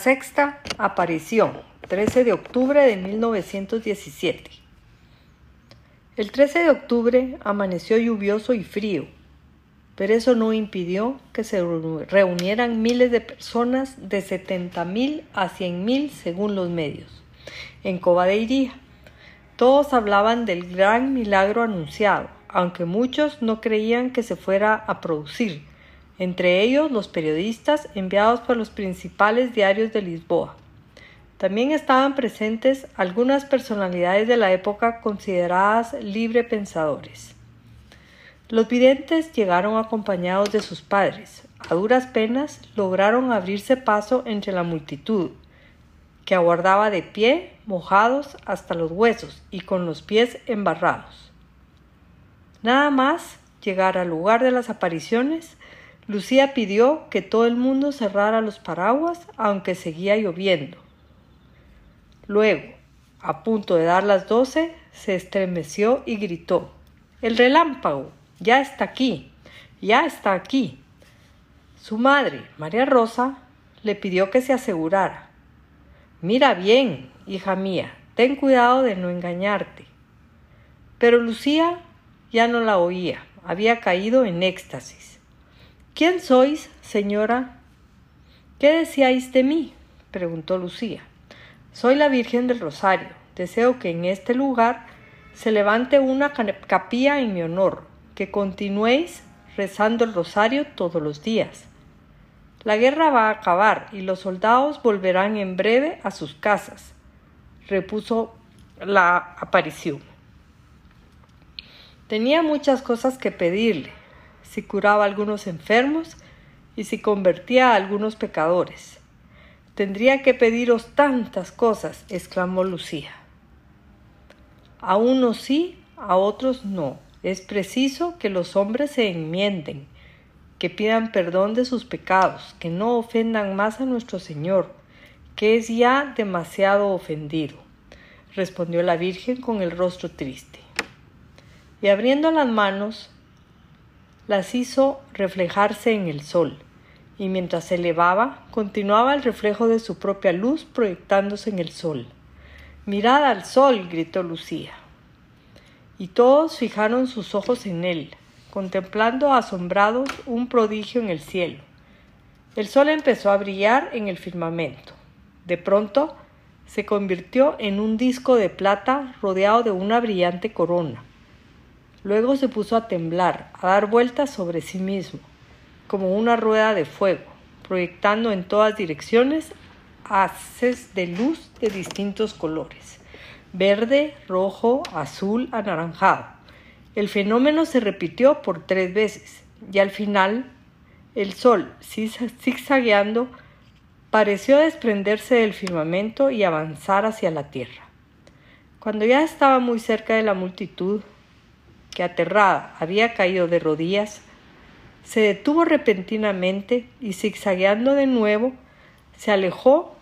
Sexta aparición, 13 de octubre de 1917. El 13 de octubre amaneció lluvioso y frío, pero eso no impidió que se reunieran miles de personas de 70 mil a 100 mil según los medios, en Coba de Iría. Todos hablaban del gran milagro anunciado, aunque muchos no creían que se fuera a producir, entre ellos los periodistas enviados por los principales diarios de Lisboa. También estaban presentes algunas personalidades de la época consideradas libre pensadores. Los videntes llegaron acompañados de sus padres. A duras penas lograron abrirse paso entre la multitud, que aguardaba de pie, mojados hasta los huesos y con los pies embarrados. Nada más llegar al lugar de las apariciones, Lucía pidió que todo el mundo cerrara los paraguas aunque seguía lloviendo. Luego, a punto de dar las doce, se estremeció y gritó El relámpago. ya está aquí. ya está aquí. Su madre, María Rosa, le pidió que se asegurara. Mira bien, hija mía, ten cuidado de no engañarte. Pero Lucía ya no la oía, había caído en éxtasis. ¿Quién sois, señora? ¿Qué decíais de mí? preguntó Lucía. Soy la Virgen del Rosario. Deseo que en este lugar se levante una capilla en mi honor, que continuéis rezando el rosario todos los días. La guerra va a acabar y los soldados volverán en breve a sus casas, repuso la aparición. Tenía muchas cosas que pedirle, si curaba a algunos enfermos y si convertía a algunos pecadores. Tendría que pediros tantas cosas, exclamó Lucía. A unos sí, a otros no. Es preciso que los hombres se enmienden, que pidan perdón de sus pecados, que no ofendan más a nuestro Señor, que es ya demasiado ofendido, respondió la Virgen con el rostro triste. Y abriendo las manos, las hizo reflejarse en el sol, y mientras se elevaba, continuaba el reflejo de su propia luz proyectándose en el sol. Mirad al sol, gritó Lucía. Y todos fijaron sus ojos en él, contemplando asombrados un prodigio en el cielo. El sol empezó a brillar en el firmamento. De pronto se convirtió en un disco de plata rodeado de una brillante corona. Luego se puso a temblar, a dar vueltas sobre sí mismo, como una rueda de fuego, proyectando en todas direcciones haces de luz de distintos colores, verde, rojo, azul, anaranjado. El fenómeno se repitió por tres veces y al final el sol, zigzagueando, pareció desprenderse del firmamento y avanzar hacia la tierra. Cuando ya estaba muy cerca de la multitud, que aterrada había caído de rodillas, se detuvo repentinamente y zigzagueando de nuevo, se alejó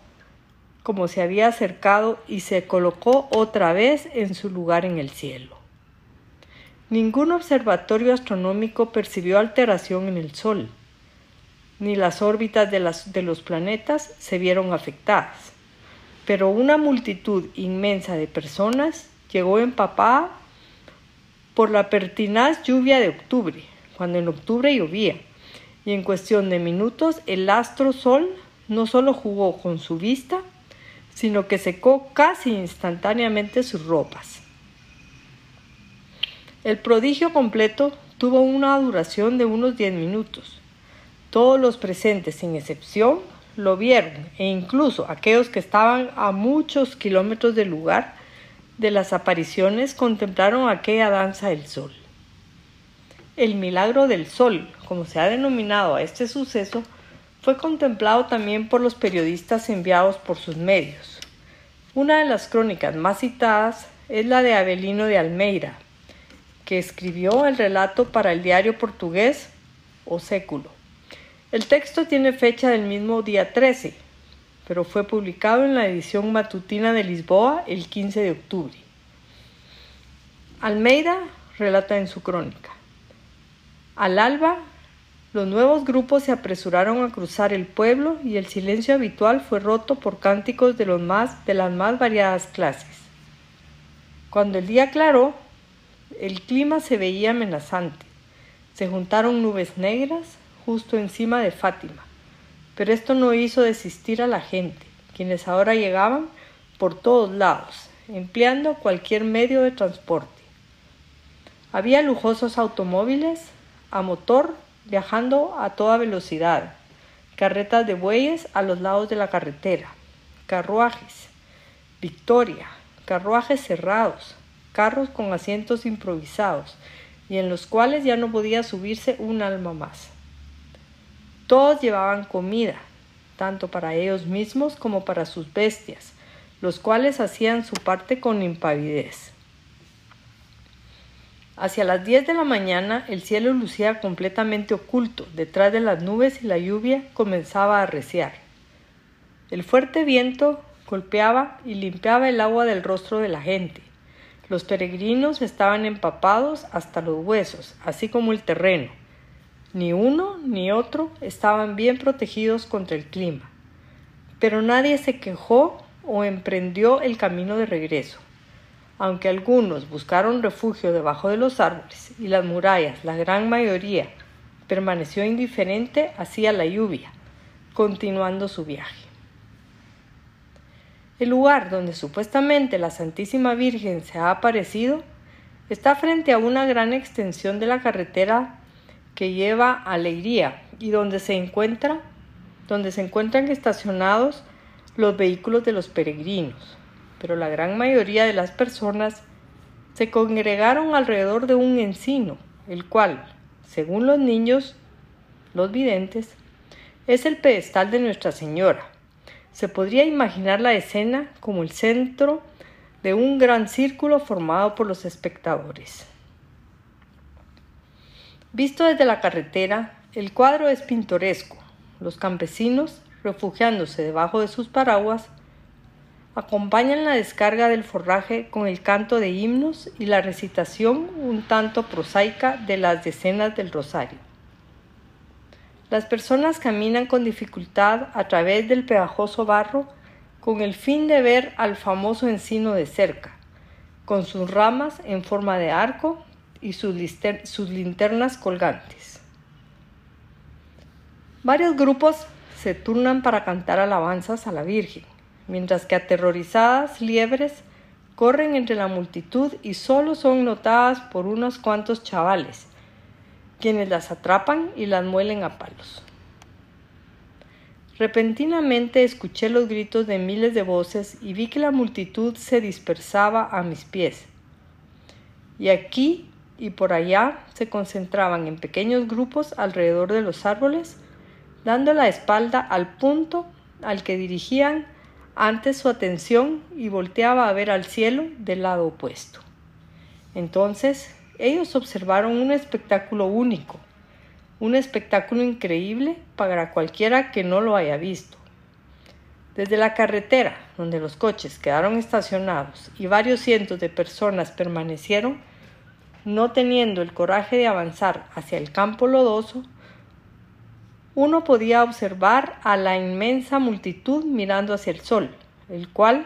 como se había acercado y se colocó otra vez en su lugar en el cielo. Ningún observatorio astronómico percibió alteración en el Sol, ni las órbitas de, de los planetas se vieron afectadas, pero una multitud inmensa de personas llegó empapada por la pertinaz lluvia de octubre, cuando en octubre llovía, y en cuestión de minutos el astro sol no solo jugó con su vista, sino que secó casi instantáneamente sus ropas. El prodigio completo tuvo una duración de unos diez minutos. Todos los presentes, sin excepción, lo vieron, e incluso aquellos que estaban a muchos kilómetros del lugar de las apariciones contemplaron aquella danza del sol. El milagro del sol, como se ha denominado a este suceso, fue contemplado también por los periodistas enviados por sus medios. Una de las crónicas más citadas es la de Abelino de Almeida, que escribió el relato para el diario portugués O Século. El texto tiene fecha del mismo día 13, pero fue publicado en la edición matutina de Lisboa el 15 de octubre. Almeida relata en su crónica. Al alba, los nuevos grupos se apresuraron a cruzar el pueblo y el silencio habitual fue roto por cánticos de, las más variadas clases. Cuando el día aclaró, el clima se veía amenazante. Se juntaron nubes negras justo encima de Fátima pero esto no hizo desistir a la gente, quienes ahora llegaban por todos lados, empleando cualquier medio de transporte. Había lujosos automóviles a motor viajando a toda velocidad, carretas de bueyes a los lados de la carretera, carruajes, victoria, carruajes cerrados, carros con asientos improvisados y en los cuales ya no podía subirse un alma más. Todos llevaban comida, tanto para ellos mismos como para sus bestias, los cuales hacían su parte con impavidez. Hacia las diez de la mañana el cielo lucía completamente oculto, detrás de las nubes y la lluvia comenzaba a arreciar. El fuerte viento golpeaba y limpiaba el agua del rostro de la gente. Los peregrinos estaban empapados hasta los huesos, así como el terreno. Ni uno ni otro estaban bien protegidos contra el clima, pero nadie se quejó o emprendió el camino de regreso. Aunque algunos buscaron refugio debajo de los árboles y las murallas, la gran mayoría permaneció indiferente hacia la lluvia, continuando su viaje. El lugar donde supuestamente la Santísima Virgen se ha aparecido está frente a una gran extensión de la carretera que lleva alegría y donde se encuentra donde se encuentran estacionados los vehículos de los peregrinos, pero la gran mayoría de las personas se congregaron alrededor de un encino, el cual, según los niños, los videntes, es el pedestal de Nuestra Señora. Se podría imaginar la escena como el centro de un gran círculo formado por los espectadores. Visto desde la carretera, el cuadro es pintoresco. Los campesinos, refugiándose debajo de sus paraguas, acompañan la descarga del forraje con el canto de himnos y la recitación un tanto prosaica de las decenas del rosario. Las personas caminan con dificultad a través del pegajoso barro con el fin de ver al famoso encino de cerca, con sus ramas en forma de arco y sus, linternas colgantes. Varios grupos se turnan para cantar alabanzas a la Virgen, mientras que aterrorizadas liebres corren entre la multitud y solo son notadas por unos cuantos chavales, quienes las atrapan y las muelen a palos. Repentinamente escuché los gritos de miles de voces y vi que la multitud se dispersaba a mis pies. Y aquí y por allá se concentraban en pequeños grupos alrededor de los árboles, dando la espalda al punto al que dirigían antes su atención y volteaba a ver al cielo del lado opuesto. Entonces ellos observaron un espectáculo único, un espectáculo increíble para cualquiera que no lo haya visto. Desde la carretera, donde los coches quedaron estacionados y varios cientos de personas permanecieron, no teniendo el coraje de avanzar hacia el campo lodoso, uno podía observar a la inmensa multitud mirando hacia el sol, el cual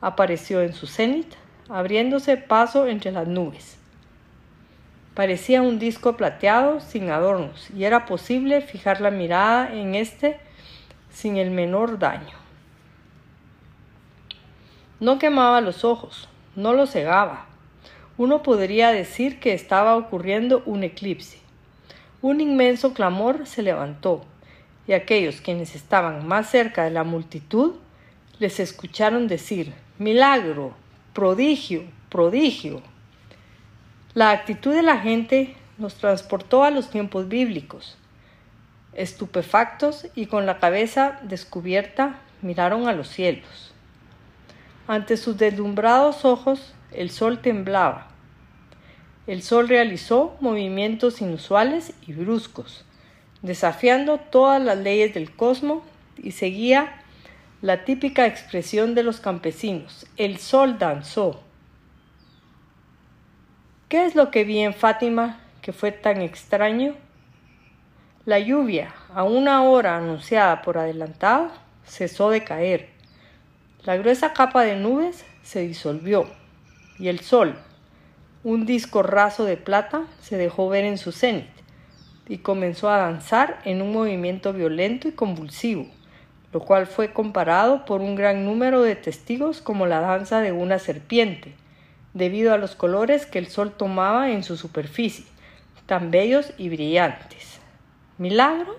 apareció en su cenit, abriéndose paso entre las nubes. Parecía un disco plateado sin adornos y era posible fijar la mirada en éste sin el menor daño. No quemaba los ojos, no los cegaba, uno podría decir que estaba ocurriendo un eclipse. Un inmenso clamor se levantó, y aquellos quienes estaban más cerca de la multitud les escucharon decir Milagro, prodigio, prodigio. La actitud de la gente nos transportó a los tiempos bíblicos. Estupefactos y con la cabeza descubierta miraron a los cielos. Ante sus deslumbrados ojos el sol temblaba. El sol realizó movimientos inusuales y bruscos, desafiando todas las leyes del cosmos y seguía la típica expresión de los campesinos. El sol danzó. ¿Qué es lo que vi en Fátima que fue tan extraño? La lluvia, a una hora anunciada por adelantado, cesó de caer. La gruesa capa de nubes se disolvió y el sol, un disco raso de plata, se dejó ver en su cenit y comenzó a danzar en un movimiento violento y convulsivo, lo cual fue comparado por un gran número de testigos como la danza de una serpiente, debido a los colores que el sol tomaba en su superficie, tan bellos y brillantes. ¿Milagro?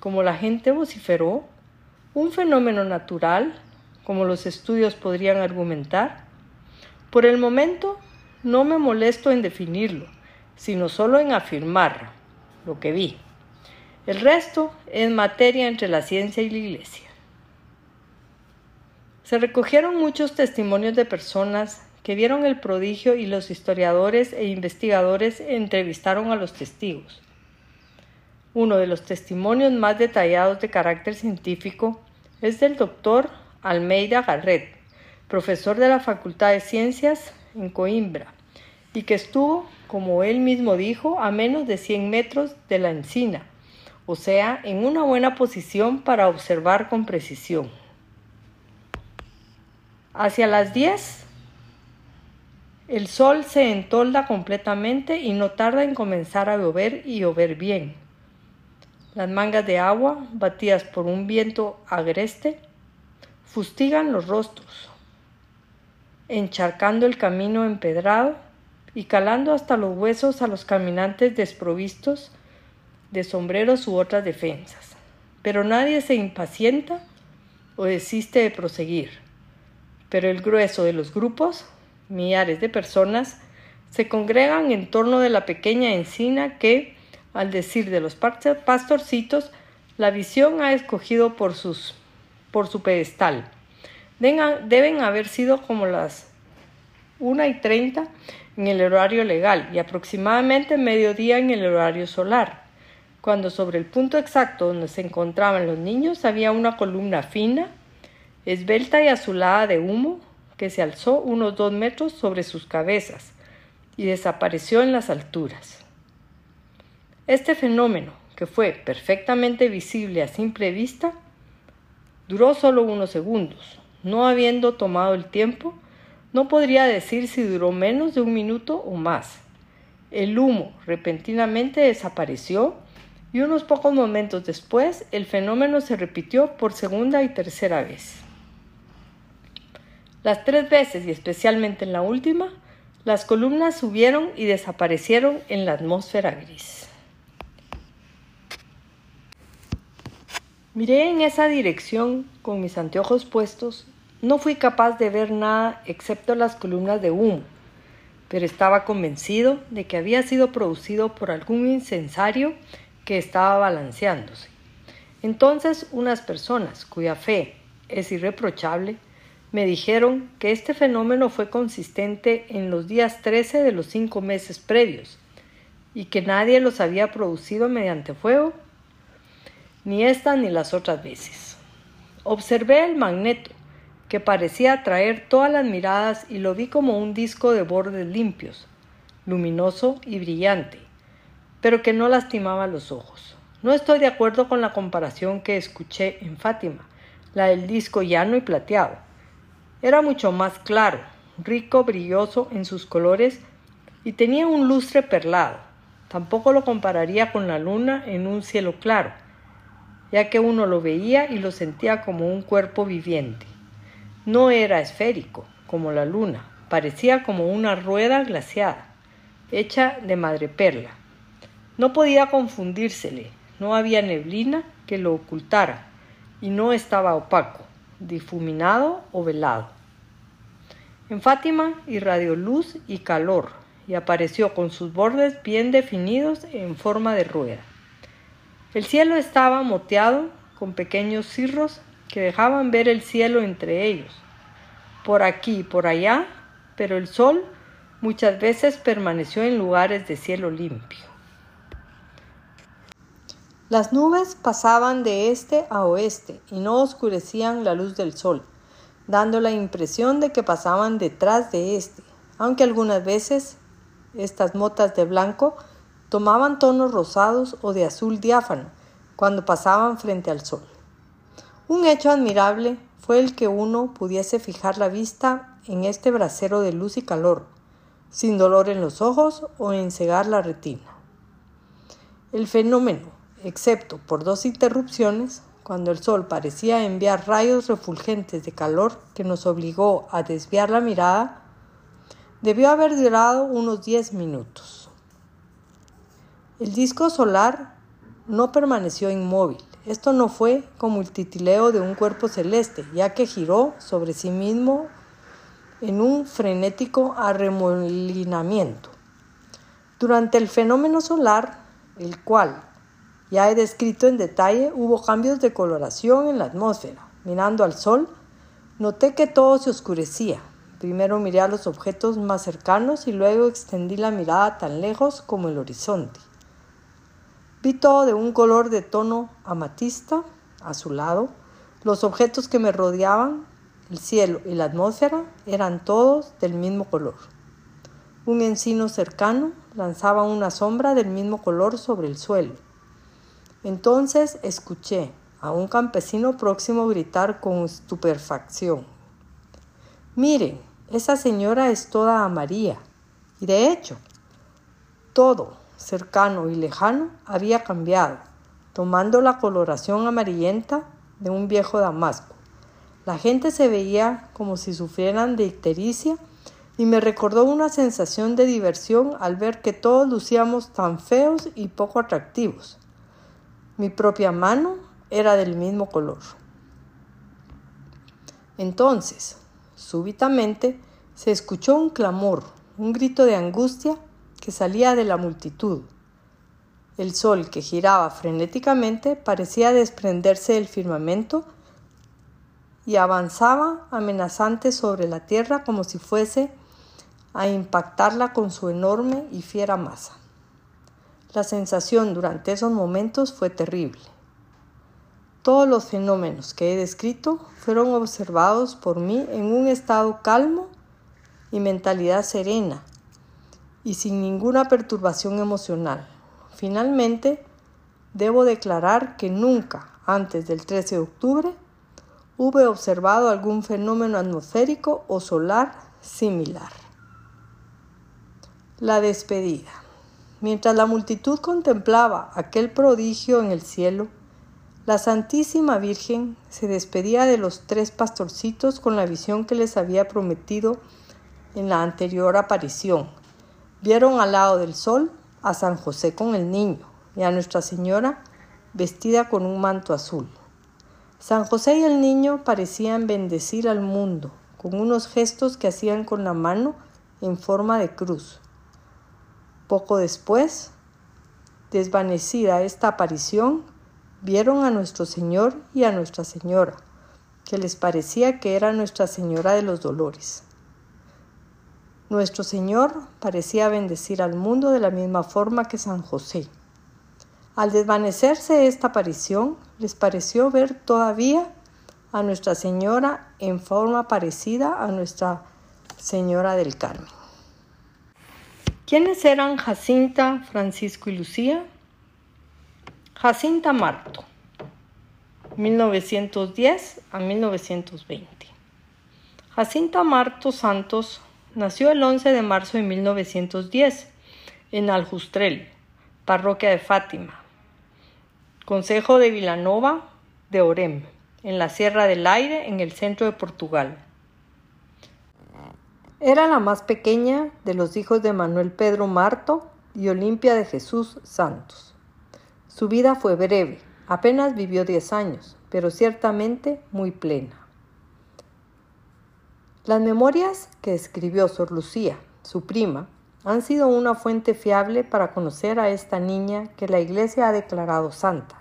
Como la gente vociferó, un fenómeno natural, como los estudios podrían argumentar. Por el momento no me molesto en definirlo, sino solo en afirmar lo que vi. El resto es materia entre la ciencia y la iglesia. Se recogieron muchos testimonios de personas que vieron el prodigio y los historiadores e investigadores entrevistaron a los testigos. Uno de los testimonios más detallados de carácter científico es del doctor Almeida Garret, profesor de la Facultad de Ciencias en Coimbra, y que estuvo, como él mismo dijo, a menos de 100 metros de la encina, o sea, en una buena posición para observar con precisión. Hacia las 10, el sol se entolda completamente y no tarda en comenzar a llover y llover bien. Las mangas de agua, batidas por un viento agreste, fustigan los rostros, encharcando el camino empedrado y calando hasta los huesos a los caminantes desprovistos de sombreros u otras defensas. Pero nadie se impacienta o desiste de proseguir. Pero el grueso de los grupos, millares de personas, se congregan en torno de la pequeña encina que, al decir de los pastorcitos, la visión ha escogido por, por su pedestal. Deben haber sido como las 1 y 30 en el horario legal y aproximadamente mediodía en el horario solar, cuando sobre el punto exacto donde se encontraban los niños había una columna fina, esbelta y azulada de humo que se alzó unos dos metros sobre sus cabezas y desapareció en las alturas. Este fenómeno, que fue perfectamente visible a simple vista, duró solo unos segundos. No habiendo tomado el tiempo, no podría decir si duró menos de un minuto o más. El humo repentinamente desapareció y unos pocos momentos después el fenómeno se repitió por segunda y tercera vez. Las tres veces y especialmente en la última, las columnas subieron y desaparecieron en la atmósfera gris. Miré en esa dirección con mis anteojos puestos. No fui capaz de ver nada excepto las columnas de humo, pero estaba convencido de que había sido producido por algún incensario que estaba balanceándose. Entonces unas personas cuya fe es irreprochable me dijeron que este fenómeno fue consistente en los días 13 de los cinco meses previos y que nadie los había producido mediante fuego ni esta ni las otras veces. Observé el magneto, que parecía atraer todas las miradas y lo vi como un disco de bordes limpios, luminoso y brillante, pero que no lastimaba los ojos. No estoy de acuerdo con la comparación que escuché en Fátima, la del disco llano y plateado. Era mucho más claro, rico, brilloso en sus colores y tenía un lustre perlado. Tampoco lo compararía con la luna en un cielo claro ya que uno lo veía y lo sentía como un cuerpo viviente. No era esférico, como la luna, parecía como una rueda glaciada, hecha de madreperla. No podía confundírsele, no había neblina que lo ocultara, y no estaba opaco, difuminado o velado. En Fátima irradió luz y calor y apareció con sus bordes bien definidos en forma de rueda. El cielo estaba moteado con pequeños cirros que dejaban ver el cielo entre ellos, por aquí y por allá, pero el sol muchas veces permaneció en lugares de cielo limpio. Las nubes pasaban de este a oeste y no oscurecían la luz del sol dando la impresión de que pasaban detrás de éste, aunque algunas veces estas motas de blanco tomaban tonos rosados o de azul diáfano cuando pasaban frente al sol. Un hecho admirable fue el que uno pudiese fijar la vista en este brasero de luz y calor, sin dolor en los ojos o encegar la retina. El fenómeno, excepto por dos interrupciones, cuando el sol parecía enviar rayos refulgentes de calor que nos obligó a desviar la mirada, debió haber durado unos 10 minutos. El disco solar no permaneció inmóvil. Esto no fue como el titileo de un cuerpo celeste, ya que giró sobre sí mismo en un frenético arremolinamiento. Durante el fenómeno solar, el cual ya he descrito en detalle, hubo cambios de coloración en la atmósfera. Mirando al sol, noté que todo se oscurecía. Primero miré a los objetos más cercanos y luego extendí la mirada tan lejos como el horizonte. Vi todo de un color de tono amatista, azulado. Los objetos que me rodeaban, el cielo y la atmósfera, eran todos del mismo color. Un encino cercano lanzaba una sombra del mismo color sobre el suelo. Entonces escuché a un campesino próximo gritar con estupefacción. Miren, esa señora es toda amarilla. Y de hecho, todo, cercano y lejano, había cambiado, tomando la coloración amarillenta de un viejo damasco. La gente se veía como si sufrieran de ictericia y me recordó una sensación de diversión al ver que todos lucíamos tan feos y poco atractivos. Mi propia mano era del mismo color. Entonces, súbitamente, se escuchó un clamor, un grito de angustia que salía de la multitud. El sol, que giraba frenéticamente, parecía desprenderse del firmamento y avanzaba amenazante sobre la tierra como si fuese a impactarla con su enorme y fiera masa. La sensación durante esos momentos fue terrible. Todos los fenómenos que he descrito fueron observados por mí en un estado calmo y mentalidad serena y sin ninguna perturbación emocional. Finalmente, debo declarar que nunca antes del 13 de octubre hube observado algún fenómeno atmosférico o solar similar. La despedida. Mientras la multitud contemplaba aquel prodigio en el cielo, la Santísima Virgen se despedía de los tres pastorcitos con la visión que les había prometido en la anterior aparición. Vieron al lado del sol a San José con el niño y a Nuestra Señora vestida con un manto azul. San José y el niño parecían bendecir al mundo con unos gestos que hacían con la mano en forma de cruz. Poco después, desvanecida esta aparición, vieron a nuestro Señor y a Nuestra Señora, que les parecía que era Nuestra Señora de los Dolores. Nuestro Señor parecía bendecir al mundo de la misma forma que San José. Al desvanecerse esta aparición, les pareció ver todavía a Nuestra Señora en forma parecida a Nuestra Señora del Carmen. ¿Quiénes eran Jacinta, Francisco y Lucía? Jacinta Marto, 1910 a 1920. Jacinta Marto Santos nació el 11 de marzo de 1910 en Aljustrel, parroquia de Fátima, Consejo de Vilanova de Orem, en la Sierra del Aire, en el centro de Portugal. Era la más pequeña de los hijos de Manuel Pedro Marto y Olimpia de Jesús Santos. Su vida fue breve, apenas vivió diez años, pero ciertamente muy plena. Las memorias que escribió Sor Lucía, su prima, han sido una fuente fiable para conocer a esta niña que la Iglesia ha declarado santa.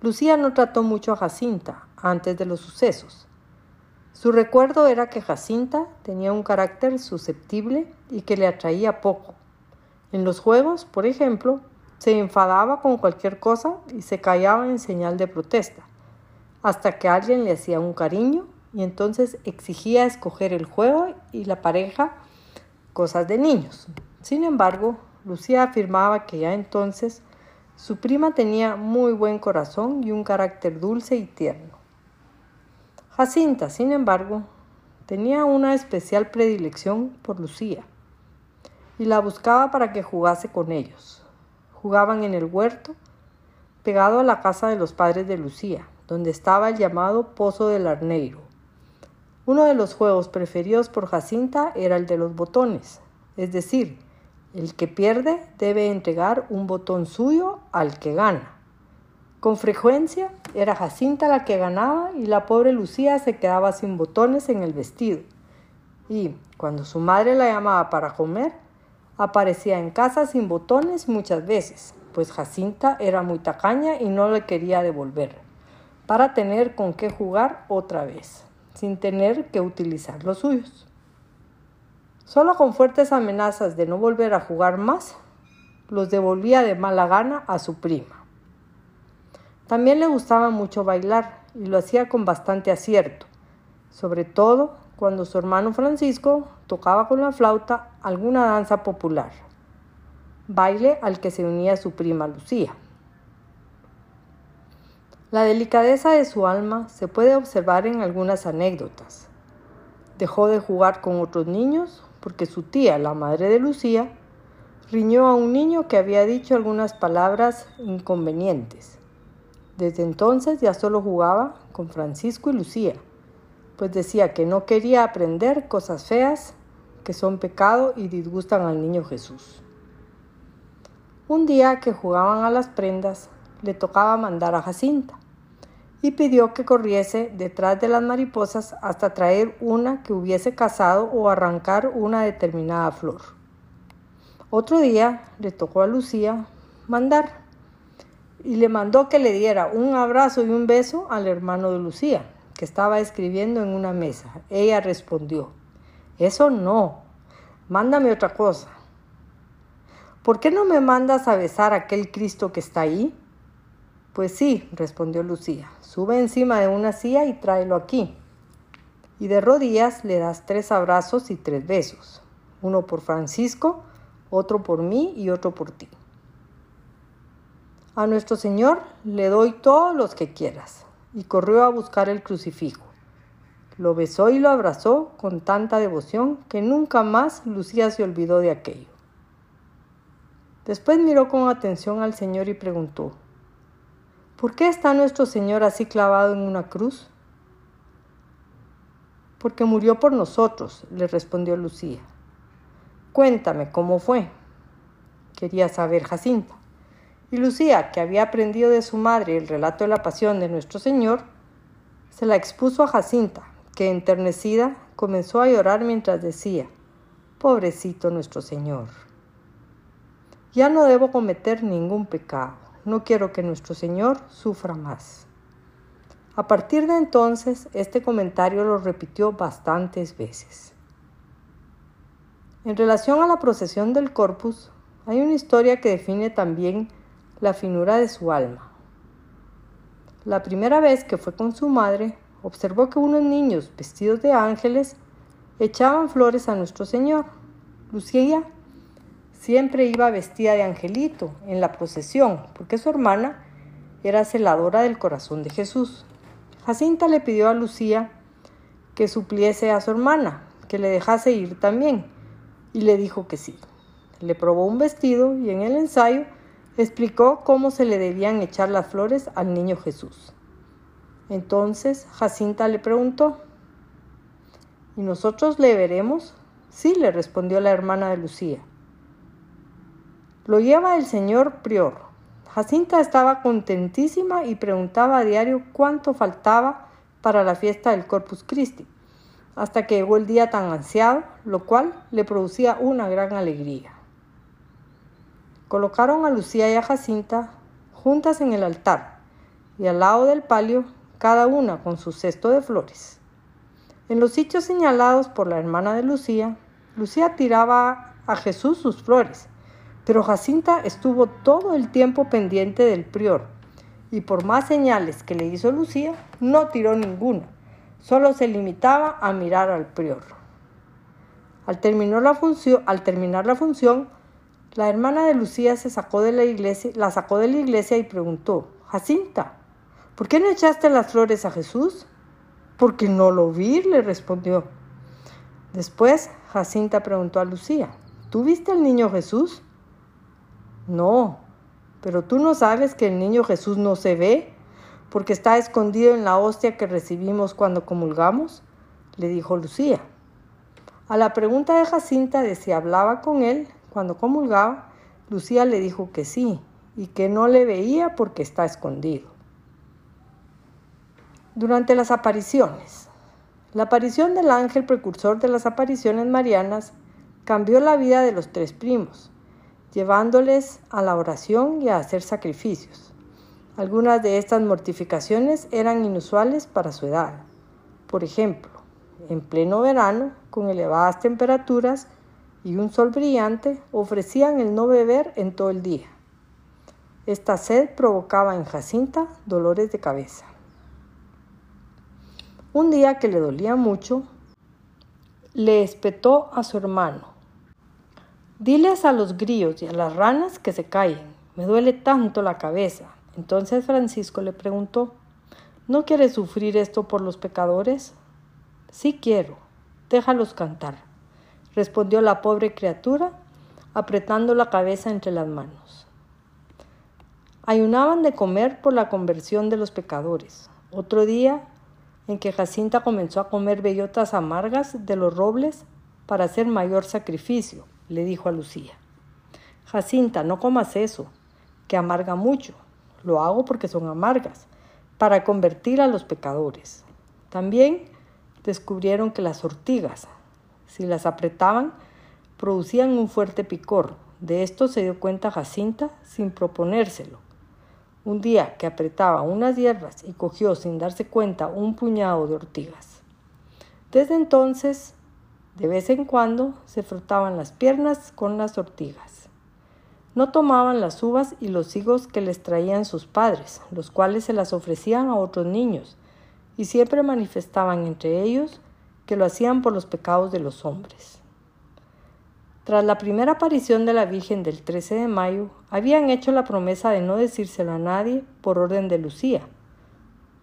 Lucía no trató mucho a Jacinta antes de los sucesos. Su recuerdo era que Jacinta tenía un carácter susceptible y que le atraía poco. En los juegos, por ejemplo, se enfadaba con cualquier cosa y se callaba en señal de protesta, hasta que alguien le hacía un cariño y entonces exigía escoger el juego y la pareja, cosas de niños. Sin embargo, Lucía afirmaba que ya entonces su prima tenía muy buen corazón y un carácter dulce y tierno. Jacinta, sin embargo, tenía una especial predilección por Lucía y la buscaba para que jugase con ellos. Jugaban en el huerto, pegado a la casa de los padres de Lucía, donde estaba el llamado Pozo del Arneiro. Uno de los juegos preferidos por Jacinta era el de los botones, es decir, el que pierde debe entregar un botón suyo al que gana. Con frecuencia era Jacinta la que ganaba y la pobre Lucía se quedaba sin botones en el vestido. Y cuando su madre la llamaba para comer, aparecía en casa sin botones muchas veces, pues Jacinta era muy tacaña y no le quería devolver, para tener con qué jugar otra vez, sin tener que utilizar los suyos. Solo con fuertes amenazas de no volver a jugar más, los devolvía de mala gana a su prima. También le gustaba mucho bailar y lo hacía con bastante acierto, sobre todo cuando su hermano Francisco tocaba con la flauta alguna danza popular, baile al que se unía su prima Lucía. La delicadeza de su alma se puede observar en algunas anécdotas. Dejó de jugar con otros niños porque su tía, la madre de Lucía, riñó a un niño que había dicho algunas palabras inconvenientes. Desde entonces ya solo jugaba con Francisco y Lucía, pues decía que no quería aprender cosas feas que son pecado y disgustan al niño Jesús. Un día que jugaban a las prendas, le tocaba mandar a Jacinta y pidió que corriese detrás de las mariposas hasta traer una que hubiese cazado o arrancar una determinada flor. Otro día le tocó a Lucía mandar y le mandó que le diera un abrazo y un beso al hermano de Lucía, que estaba escribiendo en una mesa. Ella respondió, eso no, mándame otra cosa. ¿Por qué no me mandas a besar a aquel Cristo que está ahí? Pues sí, respondió Lucía, sube encima de una silla y tráelo aquí. Y de rodillas le das tres abrazos y tres besos, uno por Francisco, otro por mí y otro por ti. A nuestro Señor le doy todos los que quieras. Y corrió a buscar el crucifijo. Lo besó y lo abrazó con tanta devoción que nunca más Lucía se olvidó de aquello. Después miró con atención al Señor y preguntó, ¿Por qué está nuestro Señor así clavado en una cruz? Porque murió por nosotros, le respondió Lucía. Cuéntame cómo fue. Quería saber Jacinta. Y Lucía, que había aprendido de su madre el relato de la pasión de nuestro Señor, se la expuso a Jacinta, que enternecida comenzó a llorar mientras decía, Pobrecito nuestro Señor. Ya no debo cometer ningún pecado no quiero que nuestro Señor sufra más. A partir de entonces, este comentario lo repitió bastantes veces. En relación a la procesión del corpus, hay una historia que define también la finura de su alma. La primera vez que fue con su madre, observó que unos niños vestidos de ángeles echaban flores a nuestro Señor. Lucía Siempre iba vestida de angelito en la procesión, porque su hermana era celadora del corazón de Jesús. Jacinta le pidió a Lucía que supliese a su hermana, que le dejase ir también, y le dijo que sí. Le probó un vestido y en el ensayo explicó cómo se le debían echar las flores al niño Jesús. Entonces Jacinta le preguntó, ¿y nosotros le veremos? Sí, le respondió la hermana de Lucía. Lo lleva el señor prior. Jacinta estaba contentísima y preguntaba a diario cuánto faltaba para la fiesta del Corpus Christi, hasta que llegó el día tan ansiado, lo cual le producía una gran alegría. Colocaron a Lucía y a Jacinta juntas en el altar y al lado del palio, cada una con su cesto de flores. En los sitios señalados por la hermana de Lucía, Lucía tiraba a Jesús sus flores, pero Jacinta estuvo todo el tiempo pendiente del prior, y por más señales que le hizo Lucía, no tiró ninguna, solo se limitaba a mirar al prior. Al terminar la función, al terminar la, función la hermana de Lucía se sacó de la iglesia, la sacó de la iglesia y preguntó, Jacinta, ¿por qué no echaste las flores a Jesús? Porque no lo vi, le respondió. Después Jacinta preguntó a Lucía, ¿tú viste al niño Jesús? No, pero tú no sabes que el niño Jesús no se ve porque está escondido en la hostia que recibimos cuando comulgamos, le dijo Lucía. A la pregunta de Jacinta de si hablaba con él cuando comulgaba, Lucía le dijo que sí y que no le veía porque está escondido. Durante las apariciones. La aparición del ángel precursor de las apariciones marianas cambió la vida de los tres primos, llevándoles a la oración y a hacer sacrificios. Algunas de estas mortificaciones eran inusuales para su edad. Por ejemplo, en pleno verano, con elevadas temperaturas y un sol brillante, ofrecían el no beber en todo el día. Esta sed provocaba en Jacinta dolores de cabeza. Un día que le dolía mucho, le espetó a su hermano. Diles a los grillos y a las ranas que se callen. Me duele tanto la cabeza. Entonces Francisco le preguntó, ¿no quieres sufrir esto por los pecadores? Sí quiero, déjalos cantar, respondió la pobre criatura, apretando la cabeza entre las manos. Ayunaban de comer por la conversión de los pecadores. Otro día en que Jacinta comenzó a comer bellotas amargas de los robles para hacer mayor sacrificio, le dijo a Lucía. Jacinta, no comas eso, que amarga mucho. Lo hago porque son amargas, para convertir a los pecadores. También descubrieron que las ortigas, si las apretaban, producían un fuerte picor. De esto se dio cuenta Jacinta sin proponérselo. Un día que apretaba unas hierbas y cogió sin darse cuenta un puñado de ortigas. Desde entonces, de vez en cuando, se frotaban las piernas con las ortigas. No tomaban las uvas y los higos que les traían sus padres, los cuales se las ofrecían a otros niños, y siempre manifestaban entre ellos que lo hacían por los pecados de los hombres. Tras la primera aparición de la Virgen del 13 de mayo, habían hecho la promesa de no decírselo a nadie por orden de Lucía.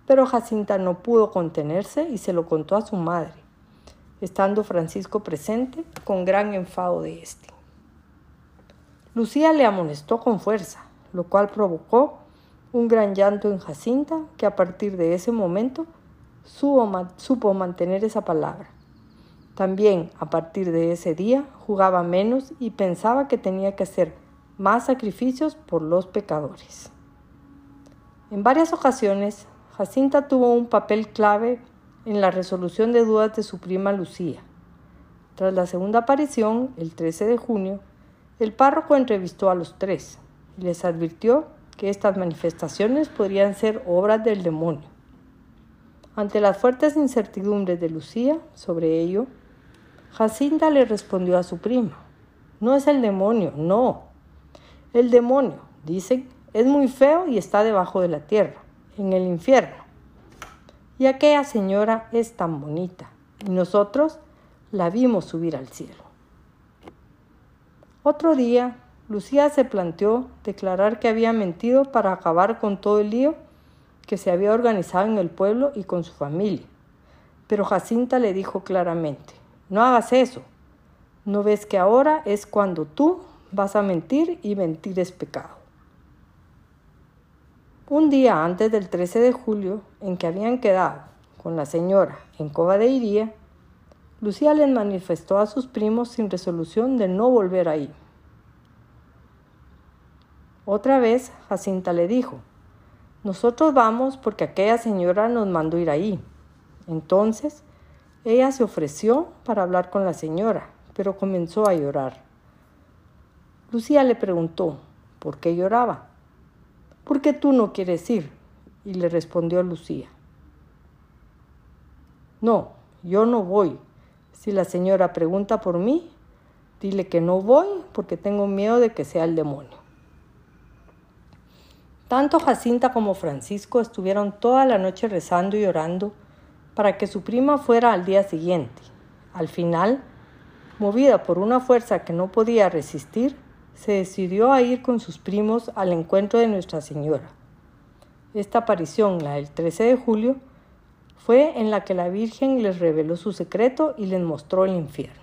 Pero Jacinta no pudo contenerse y se lo contó a su madre, estando Francisco presente con gran enfado de éste. Lucía le amonestó con fuerza, lo cual provocó un gran llanto en Jacinta que a partir de ese momento supo mantener esa palabra. También a partir de ese día jugaba menos y pensaba que tenía que hacer más sacrificios por los pecadores. En varias ocasiones, Jacinta tuvo un papel clave en la resolución de dudas de su prima Lucía. Tras la segunda aparición, el 13 de junio, el párroco entrevistó a los tres y les advirtió que estas manifestaciones podrían ser obras del demonio. Ante las fuertes incertidumbres de Lucía sobre ello, Jacinta le respondió a su prima, no es el demonio, no. El demonio, dicen, es muy feo y está debajo de la tierra, en el infierno. Y aquella señora es tan bonita, y nosotros la vimos subir al cielo. Otro día, Lucía se planteó declarar que había mentido para acabar con todo el lío que se había organizado en el pueblo y con su familia. Pero Jacinta le dijo claramente, no hagas eso. ¿No ves que ahora es cuando tú vas a mentir y mentir es pecado? Un día antes del 13 de julio, en que habían quedado con la señora en Cova de Iría, Lucía les manifestó a sus primos sin resolución de no volver ahí. Otra vez Jacinta le dijo, nosotros vamos porque aquella señora nos mandó ir ahí. Entonces Ella se ofreció para hablar con la señora, pero comenzó a llorar. Lucía le preguntó, ¿por qué lloraba? ¿Por qué tú no quieres ir? Y le respondió Lucía. No, yo no voy. Si la señora pregunta por mí, dile que no voy porque tengo miedo de que sea el demonio. Tanto Jacinta como Francisco estuvieron toda la noche rezando y orando para que su prima fuera al día siguiente. Al final, movida por una fuerza que no podía resistir, se decidió a ir con sus primos al encuentro de Nuestra Señora. Esta aparición, la del 13 de julio, fue en la que la Virgen les reveló su secreto y les mostró el infierno.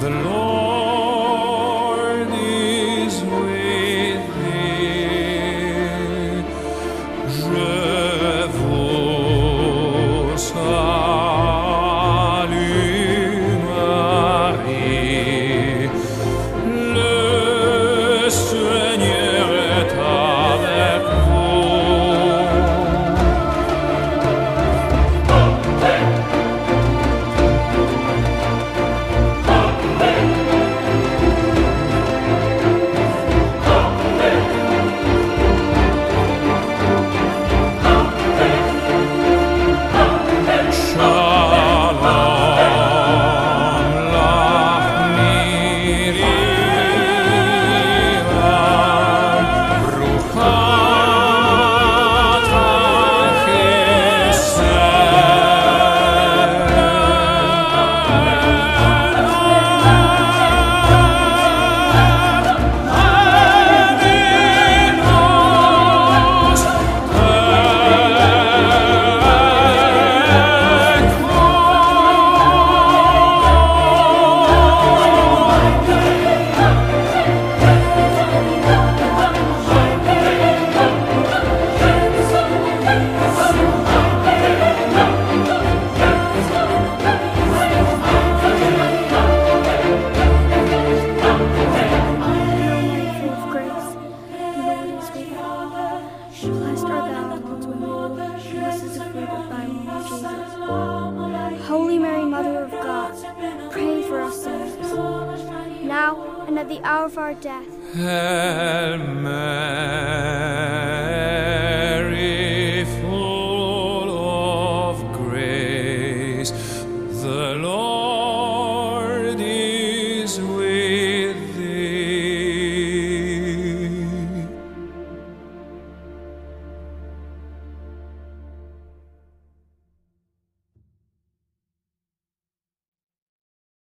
The Lord.